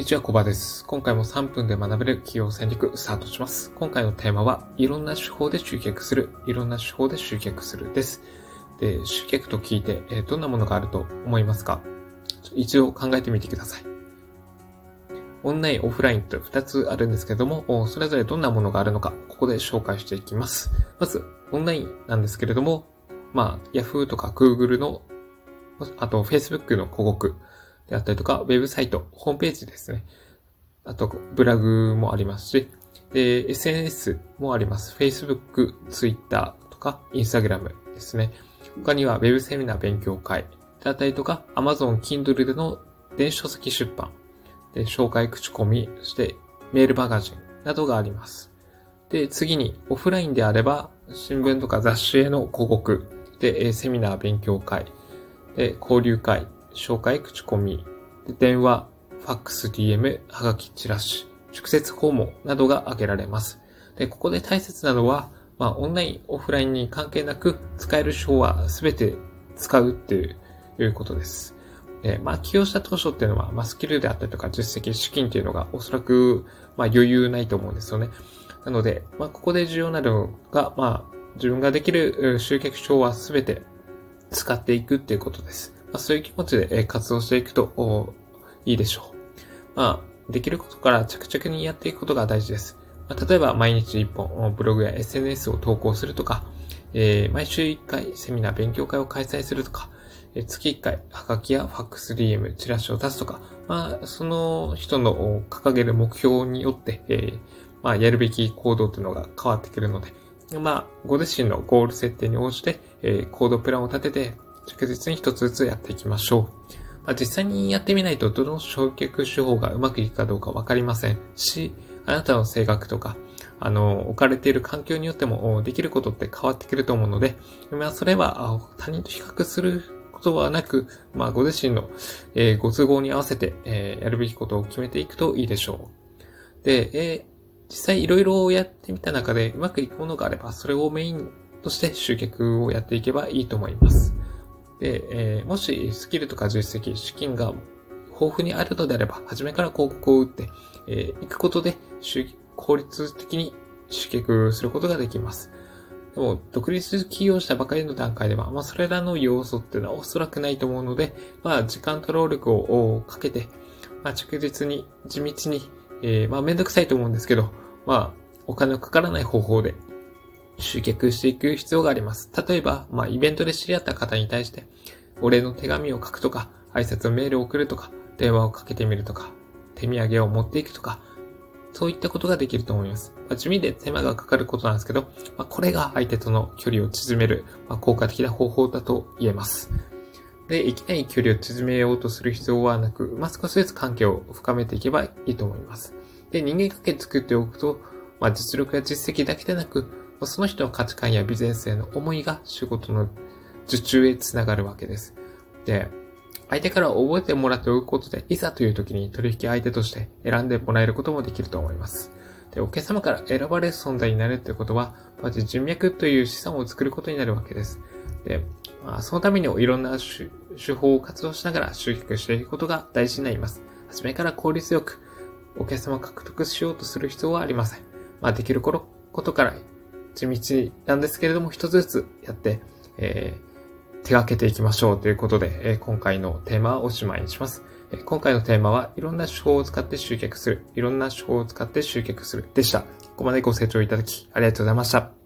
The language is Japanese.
にちは、コバです。今回も3分で学べる企業戦略スタートします。今回のテーマは、いろんな手法で集客する、いろんな手法で集客するです。で、集客と聞いて、えどんなものがあると思いますか？一度考えてみてください。オンライン、オフラインと2つあるんですけども、それぞれどんなものがあるのか、ここで紹介していきます。まず、オンラインなんですけれども、まあ、Yahoo とか Google の、あと Facebook の広告、であったりとか、ウェブサイト、ホームページですね。あと、ブラグもありますし、で、SNS もあります。Facebook、Twitter とか、Instagram ですね。他には Web セミナー勉強会であったりとか、Amazon Kindle での電子書籍出版、で、紹介口コミ、そしてメールマガジンなどがあります。で、次にオフラインであれば、新聞とか雑誌への広告、で、セミナー勉強会、で、交流会、紹介口コミ、電話、ファックス、DM、はがき、チラシ、直接訪問などが挙げられます。で、ここで大切なのは、まあ、オンライン、オフラインに関係なく、使える手法は全て使うっていうことです。で、まあ、起用した当初っていうのは、まあ、スキルであったりとか、実績、資金っていうのがおそらく、まあ、余裕ないと思うんですよね。なので、まあ、ここで重要なのが、まあ、自分ができる集客手法は全て使っていくっていうことです。まあ、そういう気持ちで活動していくといいでしょう。まあ、できることから着々にやっていくことが大事です。まあ、例えば毎日1本ブログや SNS を投稿するとか、えー、毎週1回セミナー勉強会を開催するとか、えー、月1回ハガキやファックス DM、チラシを出すとか、まあ、その人の掲げる目標によって、えー、まあ、やるべき行動というのが変わってくるので、まあ、ご自身のゴール設定に応じて、えー、行動プランを立てて、着実に一つずつやっていきましょう。まあ、実際にやってみないと、どの焼却手法がうまくいくかどうかわかりませんし、あなたの性格とか、あの、置かれている環境によってもできることって変わってくると思うので、まあ、それは他人と比較することはなく、まあ、ご自身の、えー、ご都合に合わせて、えー、やるべきことを決めていくといいでしょう。で、えー、実際いろいろやってみた中でうまくいくものがあれば、それをメインとして集客をやっていけばいいと思います。で、えー、もしスキルとか実績、資金が豊富にあるのであれば、初めから広告を打って、えー、行くことで、効率的に集客することができます。でも、独立起業したばかりの段階では、まあ、それらの要素っていうのはおそらくないと思うので、まあ、時間と労力をかけて、まあ、着実に、地道に、えー、まあ、めんどくさいと思うんですけど、まあ、お金のかからない方法で集客していく必要があります。例えば、まあ、イベントで知り合った方に対して、お礼の手紙を書くとか、挨拶のメールを送るとか、電話をかけてみるとか、手土産を持っていくとか、そういったことができると思います。まあ、地味で手間がかかることなんですけど、まあ、これが相手との距離を縮める、まあ、効果的な方法だと言えます。で、いきなり距離を縮めようとする必要はなく、まあ、少しずつ関係を深めていけばいいと思います。で、人間関係作っておくと、まあ、実力や実績だけでなく、その人の価値観やビジネスへの思いが仕事の受注へつながるわけです。で、相手から覚えてもらっておくことで、いざという時に取引相手として選んでもらえることもできると思います。で、お客様から選ばれる存在になるということは、まず人脈という資産を作ることになるわけです。で、まあ、そのためにもいろんな手法を活動しながら集客していくことが大事になります。初めから効率よくお客様を獲得しようとする必要はありません。まあ、できることから地道なんですけれども、一つずつやって、えー、手がけていきましょうということで、えー、今回のテーマはおしまいにします。え、今回のテーマは、いろんな手法を使って集客する。いろんな手法を使って集客するでした。ここまでご清聴いただき、ありがとうございました。